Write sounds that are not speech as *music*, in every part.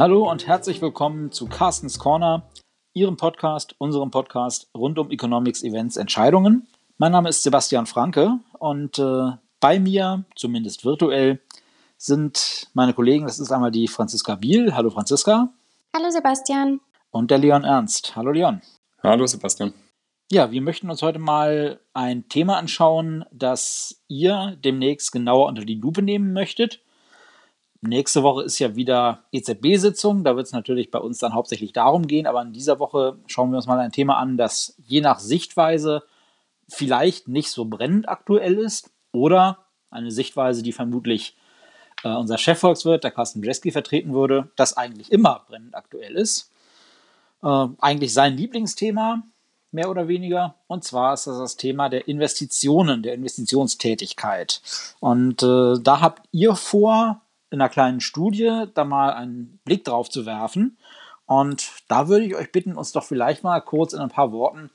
Hallo und herzlich willkommen zu Carstens Corner, Ihrem Podcast, unserem Podcast rund um Economics, Events, Entscheidungen. Mein Name ist Sebastian Franke und äh, bei mir, zumindest virtuell, sind meine Kollegen. Das ist einmal die Franziska Biel. Hallo Franziska. Hallo Sebastian. Und der Leon Ernst. Hallo Leon. Hallo Sebastian. Ja, wir möchten uns heute mal ein Thema anschauen, das ihr demnächst genauer unter die Lupe nehmen möchtet. Nächste Woche ist ja wieder EZB-Sitzung. Da wird es natürlich bei uns dann hauptsächlich darum gehen. Aber in dieser Woche schauen wir uns mal ein Thema an, das je nach Sichtweise vielleicht nicht so brennend aktuell ist oder eine Sichtweise, die vermutlich äh, unser Chefvolkswirt, der Carsten Bjeski, vertreten würde, das eigentlich immer brennend aktuell ist. Äh, eigentlich sein Lieblingsthema, mehr oder weniger. Und zwar ist das das Thema der Investitionen, der Investitionstätigkeit. Und äh, da habt ihr vor, in einer kleinen Studie da mal einen Blick drauf zu werfen. Und da würde ich euch bitten, uns doch vielleicht mal kurz in ein paar Worten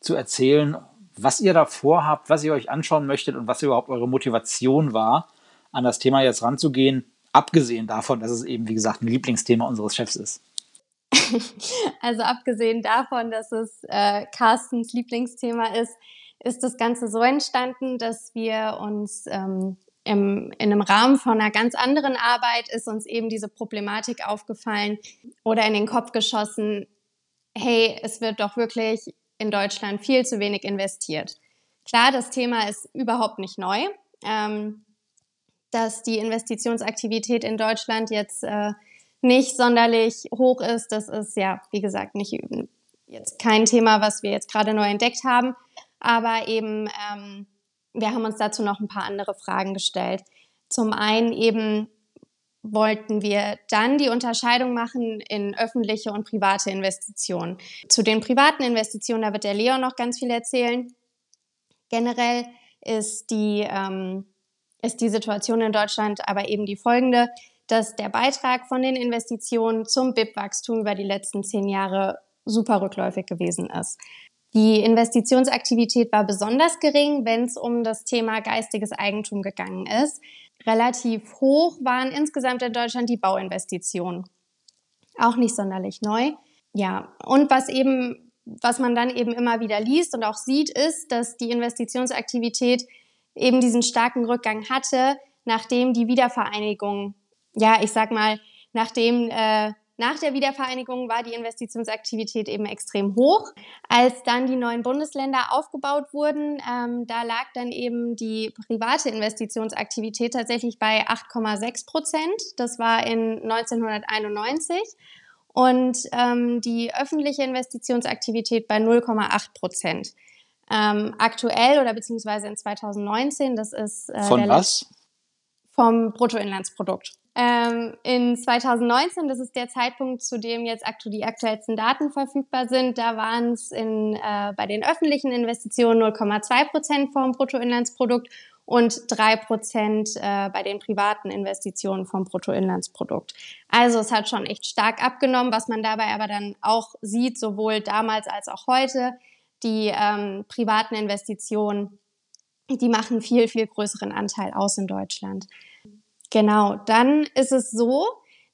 zu erzählen, was ihr da vorhabt, was ihr euch anschauen möchtet und was überhaupt eure Motivation war, an das Thema jetzt ranzugehen, abgesehen davon, dass es eben, wie gesagt, ein Lieblingsthema unseres Chefs ist. *laughs* Also abgesehen davon, dass es äh, Carstens Lieblingsthema ist, ist das Ganze so entstanden, dass wir uns ähm, im, in einem Rahmen von einer ganz anderen Arbeit ist uns eben diese Problematik aufgefallen oder in den Kopf geschossen, hey, es wird doch wirklich in Deutschland viel zu wenig investiert. Klar, das Thema ist überhaupt nicht neu. Ähm, dass die Investitionsaktivität in Deutschland jetzt äh, nicht sonderlich hoch ist, das ist ja, wie gesagt, nicht jetzt kein Thema, was wir jetzt gerade neu entdeckt haben. Aber eben ähm, wir haben uns dazu noch ein paar andere Fragen gestellt. Zum einen eben wollten wir dann die Unterscheidung machen in öffentliche und private Investitionen. Zu den privaten Investitionen, da wird der Leon noch ganz viel erzählen. Generell ist die, ähm, ist die Situation in Deutschland aber eben die folgende, dass der Beitrag von den Investitionen zum BIP-Wachstum über die letzten zehn Jahre super rückläufig gewesen ist. Die Investitionsaktivität war besonders gering, wenn es um das Thema geistiges Eigentum gegangen ist. Relativ hoch waren insgesamt in Deutschland die Bauinvestitionen. Auch nicht sonderlich neu. Ja, und was eben, was man dann eben immer wieder liest und auch sieht, ist, dass die Investitionsaktivität eben diesen starken Rückgang hatte, nachdem die Wiedervereinigung, ja, ich sag mal, nachdem äh, nach der Wiedervereinigung war die Investitionsaktivität eben extrem hoch. Als dann die neuen Bundesländer aufgebaut wurden, ähm, da lag dann eben die private Investitionsaktivität tatsächlich bei 8,6 Prozent. Das war in 1991 und ähm, die öffentliche Investitionsaktivität bei 0,8 Prozent. Ähm, aktuell oder beziehungsweise in 2019, das ist äh, von was? Vom Bruttoinlandsprodukt. Ähm, in 2019, das ist der Zeitpunkt, zu dem jetzt aktu die aktuellsten Daten verfügbar sind, da waren es äh, bei den öffentlichen Investitionen 0,2 Prozent vom Bruttoinlandsprodukt und drei Prozent äh, bei den privaten Investitionen vom Bruttoinlandsprodukt. Also es hat schon echt stark abgenommen, was man dabei aber dann auch sieht, sowohl damals als auch heute, die ähm, privaten Investitionen, die machen viel, viel größeren Anteil aus in Deutschland. Genau, dann ist es so,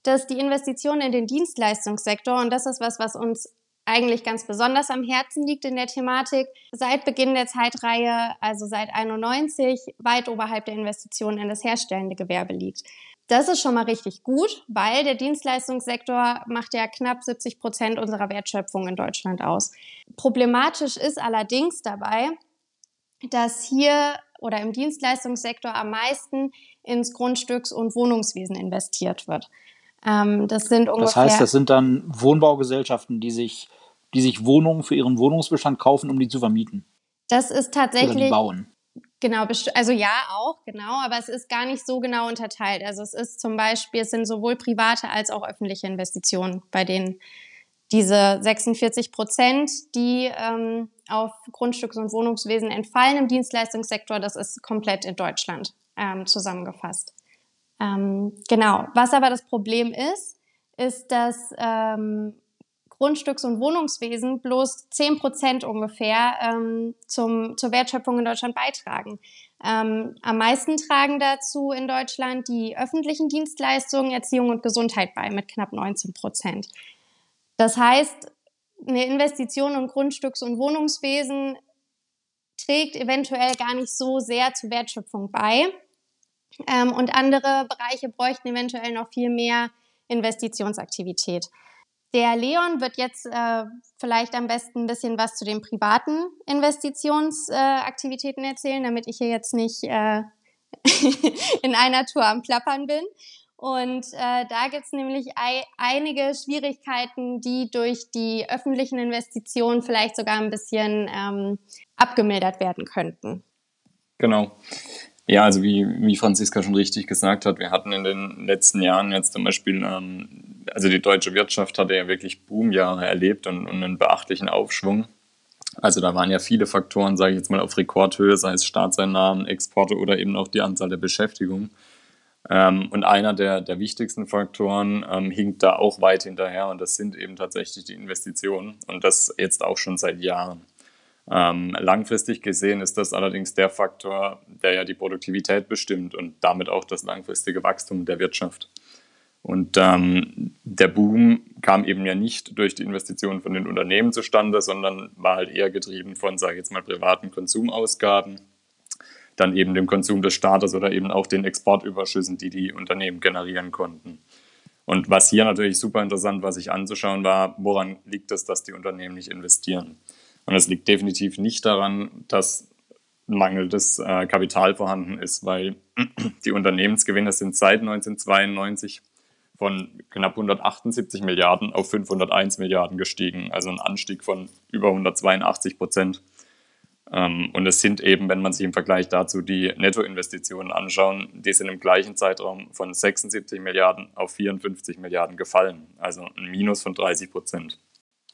dass die Investitionen in den Dienstleistungssektor, und das ist was, was uns eigentlich ganz besonders am Herzen liegt in der Thematik, seit Beginn der Zeitreihe, also seit 91, weit oberhalb der Investitionen in das herstellende Gewerbe liegt. Das ist schon mal richtig gut, weil der Dienstleistungssektor macht ja knapp 70 Prozent unserer Wertschöpfung in Deutschland aus. Problematisch ist allerdings dabei, dass hier oder im Dienstleistungssektor am meisten ins Grundstücks- und Wohnungswesen investiert wird. Ähm, das sind ungefähr. Das heißt, das sind dann Wohnbaugesellschaften, die sich, die sich Wohnungen für ihren Wohnungsbestand kaufen, um die zu vermieten. Das ist tatsächlich. Oder die bauen. Genau, also ja, auch, genau, aber es ist gar nicht so genau unterteilt. Also es ist zum Beispiel, es sind sowohl private als auch öffentliche Investitionen, bei denen diese 46 Prozent, die ähm, auf Grundstücks- und Wohnungswesen entfallen im Dienstleistungssektor, das ist komplett in Deutschland ähm, zusammengefasst. Ähm, genau. Was aber das Problem ist, ist, dass ähm, Grundstücks- und Wohnungswesen bloß 10 Prozent ungefähr ähm, zum, zur Wertschöpfung in Deutschland beitragen. Ähm, am meisten tragen dazu in Deutschland die öffentlichen Dienstleistungen, Erziehung und Gesundheit bei mit knapp 19 Prozent. Das heißt, eine Investition in Grundstücks- und Wohnungswesen trägt eventuell gar nicht so sehr zur Wertschöpfung bei. Ähm, und andere Bereiche bräuchten eventuell noch viel mehr Investitionsaktivität. Der Leon wird jetzt äh, vielleicht am besten ein bisschen was zu den privaten Investitionsaktivitäten äh, erzählen, damit ich hier jetzt nicht äh, *laughs* in einer Tour am Plappern bin. Und äh, da gibt es nämlich ei einige Schwierigkeiten, die durch die öffentlichen Investitionen vielleicht sogar ein bisschen ähm, abgemildert werden könnten. Genau. Ja, also wie, wie Franziska schon richtig gesagt hat, wir hatten in den letzten Jahren jetzt zum Beispiel, ähm, also die deutsche Wirtschaft hatte ja wirklich Boomjahre erlebt und, und einen beachtlichen Aufschwung. Also da waren ja viele Faktoren, sage ich jetzt mal, auf Rekordhöhe, sei es Staatseinnahmen, Exporte oder eben auch die Anzahl der Beschäftigung. Ähm, und einer der, der wichtigsten Faktoren ähm, hinkt da auch weit hinterher und das sind eben tatsächlich die Investitionen und das jetzt auch schon seit Jahren. Ähm, langfristig gesehen ist das allerdings der Faktor, der ja die Produktivität bestimmt und damit auch das langfristige Wachstum der Wirtschaft. Und ähm, der Boom kam eben ja nicht durch die Investitionen von den Unternehmen zustande, sondern war halt eher getrieben von, sage ich jetzt mal, privaten Konsumausgaben, dann eben dem Konsum des Staates oder eben auch den Exportüberschüssen, die die Unternehmen generieren konnten. Und was hier natürlich super interessant war, sich anzuschauen, war, woran liegt es, dass die Unternehmen nicht investieren? Und es liegt definitiv nicht daran, dass mangelndes äh, Kapital vorhanden ist, weil *clears throat* die Unternehmensgewinne sind seit 1992 von knapp 178 Milliarden auf 501 Milliarden gestiegen, also ein Anstieg von über 182 Prozent. Ähm, und es sind eben, wenn man sich im Vergleich dazu die Nettoinvestitionen anschauen, die sind im gleichen Zeitraum von 76 Milliarden auf 54 Milliarden gefallen, also ein Minus von 30 Prozent.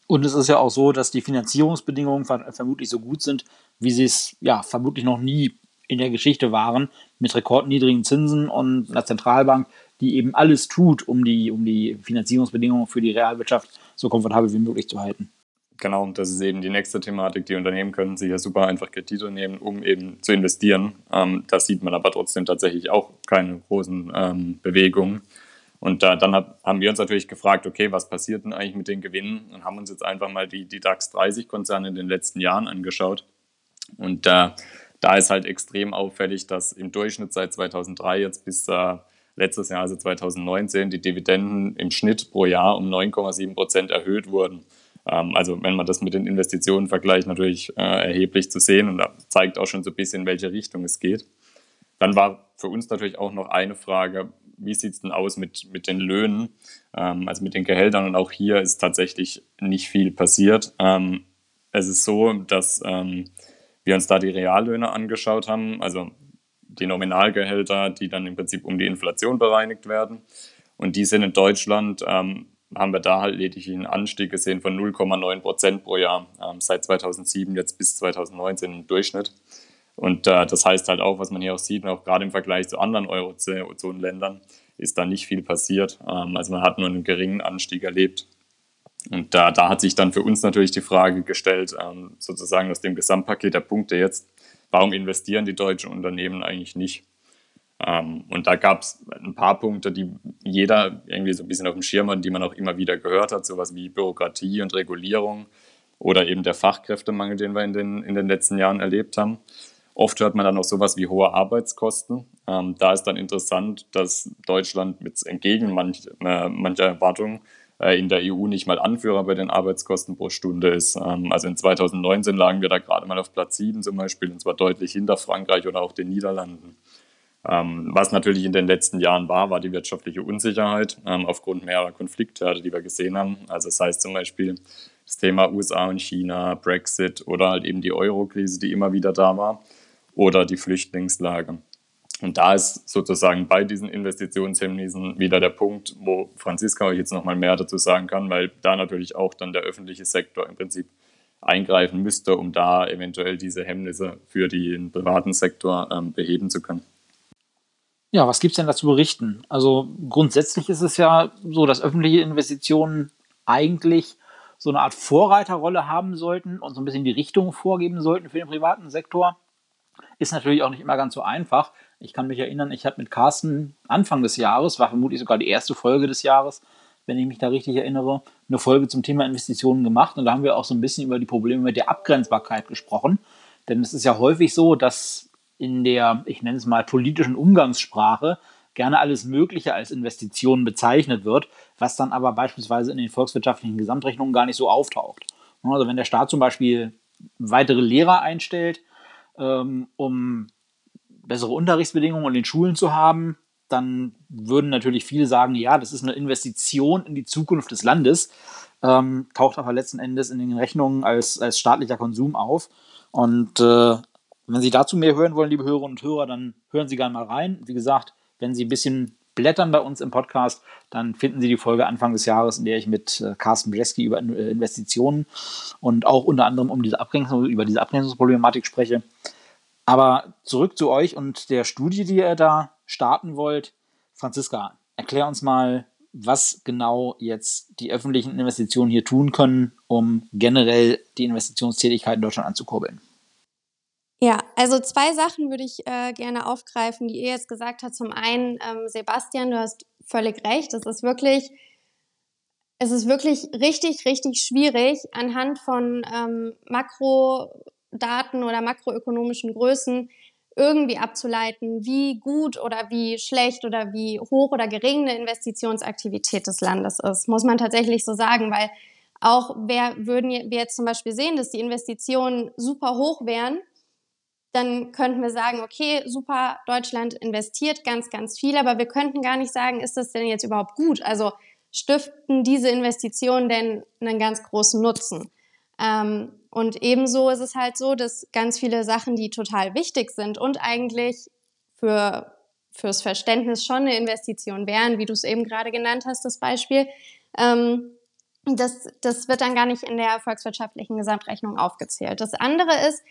Und es ist ja auch so, dass die Finanzierungsbedingungen vermutlich so gut sind, wie sie es ja vermutlich noch nie in der Geschichte waren, mit rekordniedrigen Zinsen und einer Zentralbank, die eben alles tut, um die, um die Finanzierungsbedingungen für die Realwirtschaft so komfortabel wie möglich zu halten. Genau, das ist eben die nächste Thematik. Die Unternehmen können sich ja super einfach Kredite nehmen, um eben zu investieren. Ähm, das sieht man aber trotzdem tatsächlich auch keine großen ähm, Bewegungen. Und äh, dann hab, haben wir uns natürlich gefragt, okay, was passiert denn eigentlich mit den Gewinnen? Und haben uns jetzt einfach mal die, die DAX 30-Konzerne in den letzten Jahren angeschaut. Und äh, da ist halt extrem auffällig, dass im Durchschnitt seit 2003 jetzt bis äh, letztes Jahr, also 2019, die Dividenden im Schnitt pro Jahr um 9,7 Prozent erhöht wurden. Ähm, also wenn man das mit den Investitionen vergleicht, natürlich äh, erheblich zu sehen und da zeigt auch schon so ein bisschen, in welche Richtung es geht. Dann war für uns natürlich auch noch eine Frage, wie sieht es denn aus mit, mit den Löhnen, ähm, also mit den Gehältern. Und auch hier ist tatsächlich nicht viel passiert. Ähm, es ist so, dass ähm, wir uns da die Reallöhne angeschaut haben, also die Nominalgehälter, die dann im Prinzip um die Inflation bereinigt werden. Und die sind in Deutschland, ähm, haben wir da halt lediglich einen Anstieg gesehen von 0,9 Prozent pro Jahr, ähm, seit 2007 jetzt bis 2019 im Durchschnitt. Und äh, das heißt halt auch, was man hier auch sieht, auch gerade im Vergleich zu anderen Eurozonenländern, ist da nicht viel passiert. Ähm, also man hat nur einen geringen Anstieg erlebt. Und da, da hat sich dann für uns natürlich die Frage gestellt, ähm, sozusagen aus dem Gesamtpaket der Punkte jetzt, warum investieren die deutschen Unternehmen eigentlich nicht? Ähm, und da gab es ein paar Punkte, die jeder irgendwie so ein bisschen auf dem Schirm hat, die man auch immer wieder gehört hat, sowas wie Bürokratie und Regulierung oder eben der Fachkräftemangel, den wir in den, in den letzten Jahren erlebt haben. Oft hört man dann auch sowas wie hohe Arbeitskosten. Ähm, da ist dann interessant, dass Deutschland mit entgegen manch, äh, mancher Erwartungen äh, in der EU nicht mal Anführer bei den Arbeitskosten pro Stunde ist. Ähm, also in 2019 lagen wir da gerade mal auf Platz 7 zum Beispiel, und zwar deutlich hinter Frankreich oder auch den Niederlanden. Ähm, was natürlich in den letzten Jahren war, war die wirtschaftliche Unsicherheit ähm, aufgrund mehrerer Konfliktherde, die wir gesehen haben. Also das heißt zum Beispiel das Thema USA und China, Brexit oder halt eben die Euro-Krise, die immer wieder da war oder die Flüchtlingslage. Und da ist sozusagen bei diesen Investitionshemmnissen wieder der Punkt, wo Franziska euch jetzt nochmal mehr dazu sagen kann, weil da natürlich auch dann der öffentliche Sektor im Prinzip eingreifen müsste, um da eventuell diese Hemmnisse für den privaten Sektor ähm, beheben zu können. Ja, was gibt es denn dazu berichten? Also grundsätzlich ist es ja so, dass öffentliche Investitionen eigentlich so eine Art Vorreiterrolle haben sollten und so ein bisschen die Richtung vorgeben sollten für den privaten Sektor. Ist natürlich auch nicht immer ganz so einfach. Ich kann mich erinnern, ich habe mit Carsten Anfang des Jahres, war vermutlich sogar die erste Folge des Jahres, wenn ich mich da richtig erinnere, eine Folge zum Thema Investitionen gemacht. Und da haben wir auch so ein bisschen über die Probleme mit der Abgrenzbarkeit gesprochen. Denn es ist ja häufig so, dass in der, ich nenne es mal, politischen Umgangssprache gerne alles Mögliche als Investitionen bezeichnet wird, was dann aber beispielsweise in den volkswirtschaftlichen Gesamtrechnungen gar nicht so auftaucht. Also wenn der Staat zum Beispiel weitere Lehrer einstellt, ähm, um bessere Unterrichtsbedingungen in den Schulen zu haben, dann würden natürlich viele sagen, ja, das ist eine Investition in die Zukunft des Landes, ähm, taucht aber letzten Endes in den Rechnungen als, als staatlicher Konsum auf. Und äh, wenn Sie dazu mehr hören wollen, liebe Hörerinnen und Hörer, dann hören Sie gerne mal rein. Wie gesagt, wenn Sie ein bisschen blättern bei uns im Podcast, dann finden Sie die Folge Anfang des Jahres, in der ich mit äh, Carsten Brzeski über äh, Investitionen und auch unter anderem um diese Abgrenzung, über diese Abgrenzungsproblematik spreche. Aber zurück zu euch und der Studie, die ihr da starten wollt. Franziska, erklär uns mal, was genau jetzt die öffentlichen Investitionen hier tun können, um generell die Investitionstätigkeit in Deutschland anzukurbeln. Ja, also zwei Sachen würde ich äh, gerne aufgreifen, die ihr jetzt gesagt habt. Zum einen, ähm, Sebastian, du hast völlig recht. Es ist wirklich, es ist wirklich richtig, richtig schwierig, anhand von ähm, Makrodaten oder makroökonomischen Größen irgendwie abzuleiten, wie gut oder wie schlecht oder wie hoch oder gering eine Investitionsaktivität des Landes ist, muss man tatsächlich so sagen, weil auch wer würden wir jetzt zum Beispiel sehen, dass die Investitionen super hoch wären, dann könnten wir sagen, okay, super, Deutschland investiert ganz, ganz viel, aber wir könnten gar nicht sagen, ist das denn jetzt überhaupt gut? Also stiften diese Investitionen denn einen ganz großen Nutzen? Ähm, und ebenso ist es halt so, dass ganz viele Sachen, die total wichtig sind und eigentlich für fürs Verständnis schon eine Investition wären, wie du es eben gerade genannt hast, das Beispiel, ähm, das, das wird dann gar nicht in der volkswirtschaftlichen Gesamtrechnung aufgezählt. Das andere ist,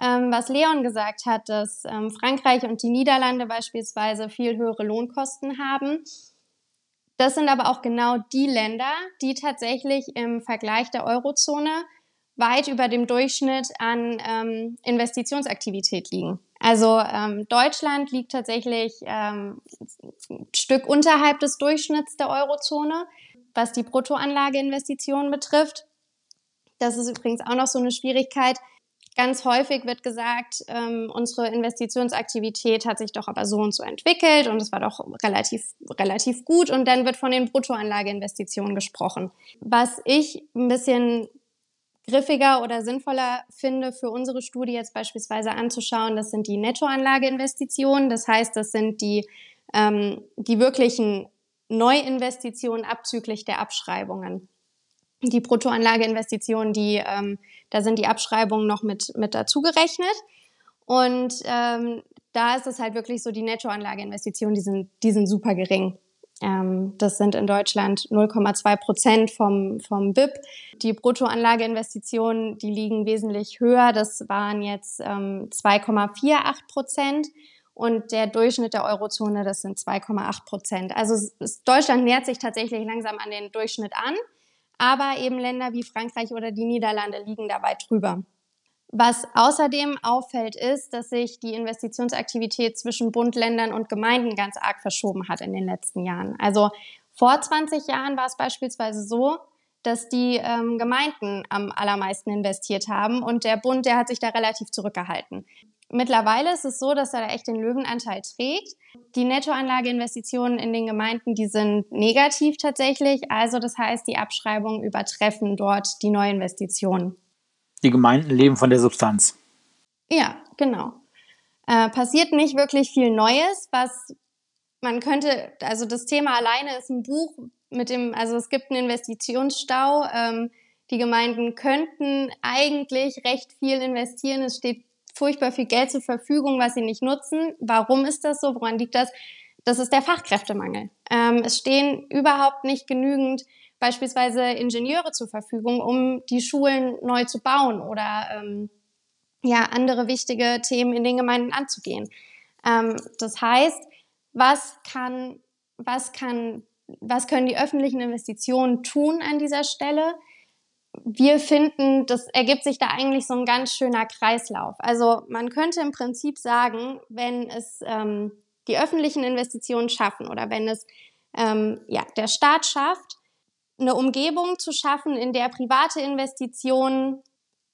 ähm, was Leon gesagt hat, dass ähm, Frankreich und die Niederlande beispielsweise viel höhere Lohnkosten haben. Das sind aber auch genau die Länder, die tatsächlich im Vergleich der Eurozone weit über dem Durchschnitt an ähm, Investitionsaktivität liegen. Also ähm, Deutschland liegt tatsächlich ähm, ein Stück unterhalb des Durchschnitts der Eurozone, was die Bruttoanlageinvestitionen betrifft. Das ist übrigens auch noch so eine Schwierigkeit. Ganz häufig wird gesagt, ähm, unsere Investitionsaktivität hat sich doch aber so und so entwickelt und es war doch relativ, relativ gut und dann wird von den Bruttoanlageinvestitionen gesprochen. Was ich ein bisschen griffiger oder sinnvoller finde für unsere Studie jetzt beispielsweise anzuschauen, das sind die Nettoanlageinvestitionen. Das heißt, das sind die, ähm, die wirklichen Neuinvestitionen abzüglich der Abschreibungen die Bruttoanlageinvestitionen, die, ähm, da sind die Abschreibungen noch mit, mit dazu gerechnet. Und ähm, da ist es halt wirklich so, die Nettoanlageinvestitionen, die sind, die sind super gering. Ähm, das sind in Deutschland 0,2 Prozent vom, vom BIP. Die Bruttoanlageinvestitionen, die liegen wesentlich höher. Das waren jetzt ähm, 2,48 Prozent. Und der Durchschnitt der Eurozone, das sind 2,8 Prozent. Also Deutschland nähert sich tatsächlich langsam an den Durchschnitt an aber eben Länder wie Frankreich oder die Niederlande liegen da weit drüber. Was außerdem auffällt, ist, dass sich die Investitionsaktivität zwischen Bund, Ländern und Gemeinden ganz arg verschoben hat in den letzten Jahren. Also vor 20 Jahren war es beispielsweise so, dass die ähm, Gemeinden am allermeisten investiert haben und der Bund, der hat sich da relativ zurückgehalten. Mittlerweile ist es so, dass er da echt den Löwenanteil trägt. Die Nettoanlageinvestitionen in den Gemeinden, die sind negativ tatsächlich. Also das heißt, die Abschreibungen übertreffen dort die Neuinvestitionen. Die Gemeinden leben von der Substanz. Ja, genau. Äh, passiert nicht wirklich viel Neues, was man könnte, also das Thema alleine ist ein Buch mit dem, also es gibt einen Investitionsstau. Ähm, die Gemeinden könnten eigentlich recht viel investieren. Es steht furchtbar viel Geld zur Verfügung, was sie nicht nutzen. Warum ist das so? Woran liegt das? Das ist der Fachkräftemangel. Ähm, es stehen überhaupt nicht genügend beispielsweise Ingenieure zur Verfügung, um die Schulen neu zu bauen oder ähm, ja andere wichtige Themen in den Gemeinden anzugehen. Ähm, das heißt, was kann, was kann, was können die öffentlichen Investitionen tun an dieser Stelle? Wir finden, das ergibt sich da eigentlich so ein ganz schöner Kreislauf. Also man könnte im Prinzip sagen, wenn es ähm, die öffentlichen Investitionen schaffen oder wenn es ähm, ja, der Staat schafft, eine Umgebung zu schaffen, in der private Investitionen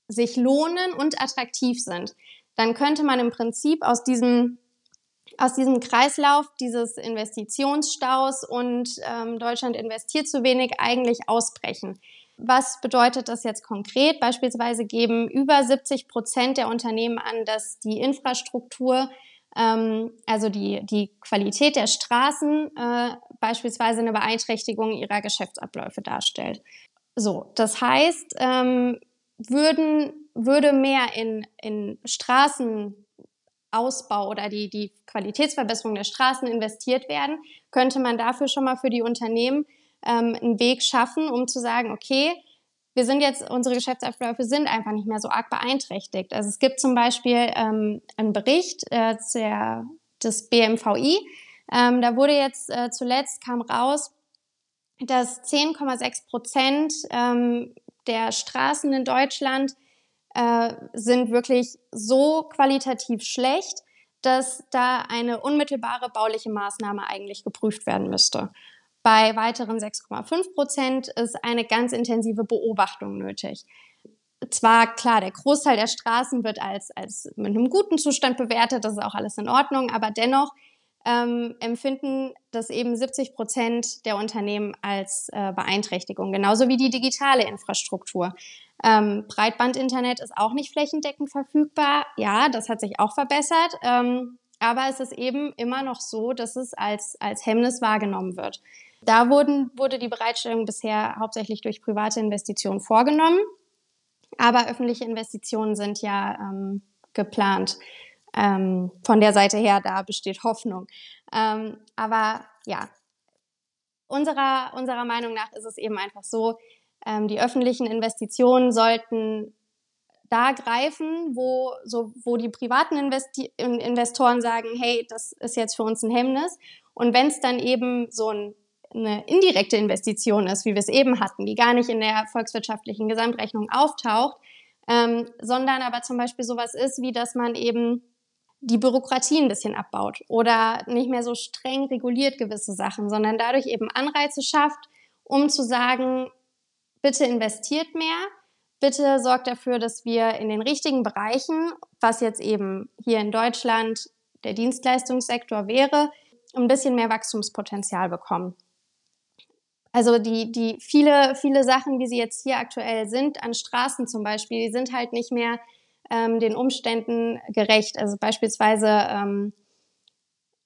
sich lohnen und attraktiv sind, dann könnte man im Prinzip aus diesem aus diesem Kreislauf dieses Investitionsstaus und ähm, Deutschland investiert zu wenig eigentlich ausbrechen. Was bedeutet das jetzt konkret? Beispielsweise geben über 70 Prozent der Unternehmen an, dass die Infrastruktur, ähm, also die, die Qualität der Straßen, äh, beispielsweise eine Beeinträchtigung ihrer Geschäftsabläufe darstellt. So, das heißt, ähm, würden, würde mehr in, in Straßenausbau oder die, die Qualitätsverbesserung der Straßen investiert werden, könnte man dafür schon mal für die Unternehmen ähm, einen Weg schaffen, um zu sagen, okay, wir sind jetzt, unsere Geschäftsabläufe sind einfach nicht mehr so arg beeinträchtigt. Also es gibt zum Beispiel ähm, einen Bericht äh, des BMVI, ähm, da wurde jetzt äh, zuletzt kam raus, dass 10,6 Prozent ähm, der Straßen in Deutschland äh, sind wirklich so qualitativ schlecht, dass da eine unmittelbare bauliche Maßnahme eigentlich geprüft werden müsste. Bei weiteren 6,5 Prozent ist eine ganz intensive Beobachtung nötig. Zwar klar, der Großteil der Straßen wird als, als mit einem guten Zustand bewertet, das ist auch alles in Ordnung, aber dennoch ähm, empfinden das eben 70 Prozent der Unternehmen als äh, Beeinträchtigung, genauso wie die digitale Infrastruktur. Ähm, Breitbandinternet ist auch nicht flächendeckend verfügbar. Ja, das hat sich auch verbessert. Ähm, aber es ist eben immer noch so, dass es als, als Hemmnis wahrgenommen wird. Da wurden, wurde die Bereitstellung bisher hauptsächlich durch private Investitionen vorgenommen, aber öffentliche Investitionen sind ja ähm, geplant. Ähm, von der Seite her, da besteht Hoffnung. Ähm, aber ja, unserer, unserer Meinung nach ist es eben einfach so, ähm, die öffentlichen Investitionen sollten da greifen, wo, so, wo die privaten Investi Investoren sagen, hey, das ist jetzt für uns ein Hemmnis. Und wenn es dann eben so ein eine indirekte Investition ist, wie wir es eben hatten, die gar nicht in der volkswirtschaftlichen Gesamtrechnung auftaucht, ähm, sondern aber zum Beispiel sowas ist, wie dass man eben die Bürokratie ein bisschen abbaut oder nicht mehr so streng reguliert gewisse Sachen, sondern dadurch eben Anreize schafft, um zu sagen, bitte investiert mehr, bitte sorgt dafür, dass wir in den richtigen Bereichen, was jetzt eben hier in Deutschland der Dienstleistungssektor wäre, ein bisschen mehr Wachstumspotenzial bekommen. Also die, die viele, viele Sachen, wie sie jetzt hier aktuell sind, an Straßen zum Beispiel, die sind halt nicht mehr ähm, den Umständen gerecht. Also beispielsweise ähm,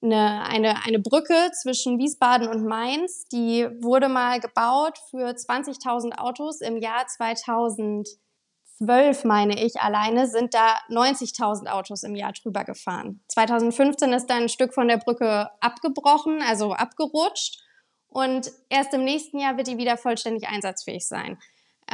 eine, eine, eine Brücke zwischen Wiesbaden und Mainz, die wurde mal gebaut für 20.000 Autos im Jahr 2012, meine ich, alleine sind da 90.000 Autos im Jahr drüber gefahren. 2015 ist dann ein Stück von der Brücke abgebrochen, also abgerutscht. Und erst im nächsten Jahr wird die wieder vollständig einsatzfähig sein.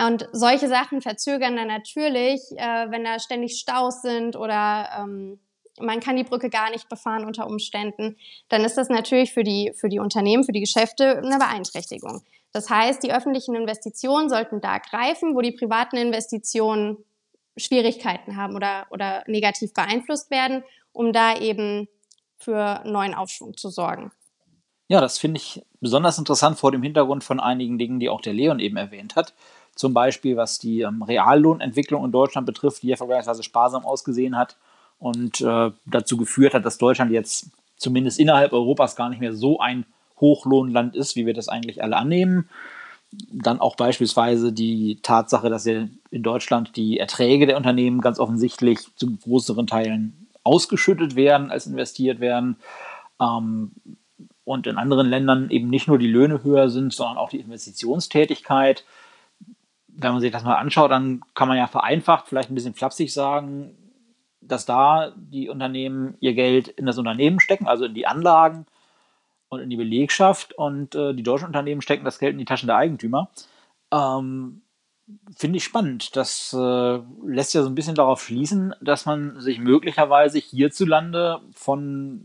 Und solche Sachen verzögern dann natürlich, äh, wenn da ständig Staus sind oder ähm, man kann die Brücke gar nicht befahren unter Umständen, dann ist das natürlich für die, für die Unternehmen, für die Geschäfte eine Beeinträchtigung. Das heißt, die öffentlichen Investitionen sollten da greifen, wo die privaten Investitionen Schwierigkeiten haben oder, oder negativ beeinflusst werden, um da eben für neuen Aufschwung zu sorgen. Ja, das finde ich besonders interessant vor dem Hintergrund von einigen Dingen, die auch der Leon eben erwähnt hat. Zum Beispiel, was die ähm, Reallohnentwicklung in Deutschland betrifft, die ja vergleichsweise sparsam ausgesehen hat und äh, dazu geführt hat, dass Deutschland jetzt zumindest innerhalb Europas gar nicht mehr so ein Hochlohnland ist, wie wir das eigentlich alle annehmen. Dann auch beispielsweise die Tatsache, dass ja in Deutschland die Erträge der Unternehmen ganz offensichtlich zu größeren Teilen ausgeschüttet werden, als investiert werden. Ähm, und in anderen Ländern eben nicht nur die Löhne höher sind, sondern auch die Investitionstätigkeit. Wenn man sich das mal anschaut, dann kann man ja vereinfacht, vielleicht ein bisschen flapsig sagen, dass da die Unternehmen ihr Geld in das Unternehmen stecken, also in die Anlagen und in die Belegschaft und äh, die deutschen Unternehmen stecken das Geld in die Taschen der Eigentümer. Ähm, Finde ich spannend. Das äh, lässt ja so ein bisschen darauf schließen, dass man sich möglicherweise hierzulande von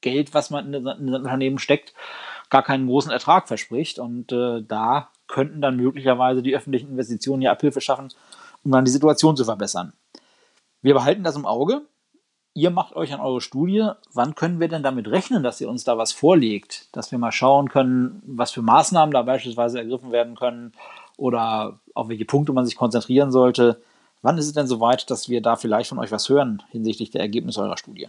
Geld, was man in ein Unternehmen steckt, gar keinen großen Ertrag verspricht. Und äh, da könnten dann möglicherweise die öffentlichen Investitionen ja Abhilfe schaffen, um dann die Situation zu verbessern. Wir behalten das im Auge. Ihr macht euch an eure Studie. Wann können wir denn damit rechnen, dass ihr uns da was vorlegt? Dass wir mal schauen können, was für Maßnahmen da beispielsweise ergriffen werden können oder auf welche Punkte man sich konzentrieren sollte. Wann ist es denn soweit, dass wir da vielleicht von euch was hören hinsichtlich der Ergebnisse eurer Studie?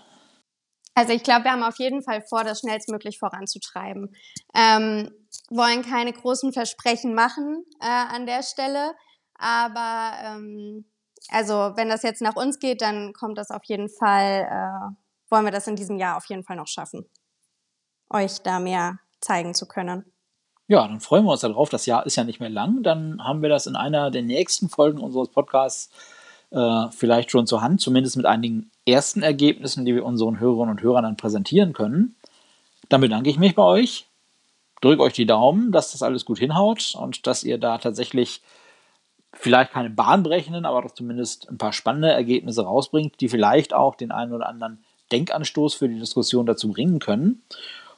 Also ich glaube, wir haben auf jeden Fall vor, das schnellstmöglich voranzutreiben. Ähm, wollen keine großen Versprechen machen äh, an der Stelle, aber ähm, also wenn das jetzt nach uns geht, dann kommt das auf jeden Fall, äh, wollen wir das in diesem Jahr auf jeden Fall noch schaffen, euch da mehr zeigen zu können. Ja, dann freuen wir uns darauf. Das Jahr ist ja nicht mehr lang. Dann haben wir das in einer der nächsten Folgen unseres Podcasts äh, vielleicht schon zur Hand, zumindest mit einigen ersten Ergebnissen, die wir unseren Hörerinnen und Hörern dann präsentieren können. Dann bedanke ich mich bei euch, drücke euch die Daumen, dass das alles gut hinhaut und dass ihr da tatsächlich vielleicht keine bahnbrechenden, aber doch zumindest ein paar spannende Ergebnisse rausbringt, die vielleicht auch den einen oder anderen Denkanstoß für die Diskussion dazu bringen können.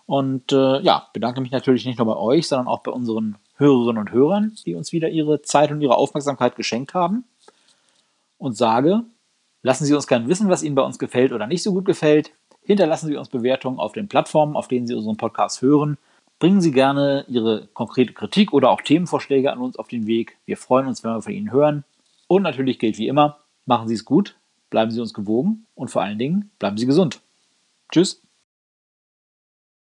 Und äh, ja, bedanke mich natürlich nicht nur bei euch, sondern auch bei unseren Hörerinnen und Hörern, die uns wieder ihre Zeit und ihre Aufmerksamkeit geschenkt haben. Und sage, lassen Sie uns gerne wissen, was Ihnen bei uns gefällt oder nicht so gut gefällt. Hinterlassen Sie uns Bewertungen auf den Plattformen, auf denen Sie unseren Podcast hören. Bringen Sie gerne Ihre konkrete Kritik oder auch Themenvorschläge an uns auf den Weg. Wir freuen uns, wenn wir von Ihnen hören. Und natürlich gilt wie immer, machen Sie es gut, bleiben Sie uns gewogen und vor allen Dingen bleiben Sie gesund. Tschüss.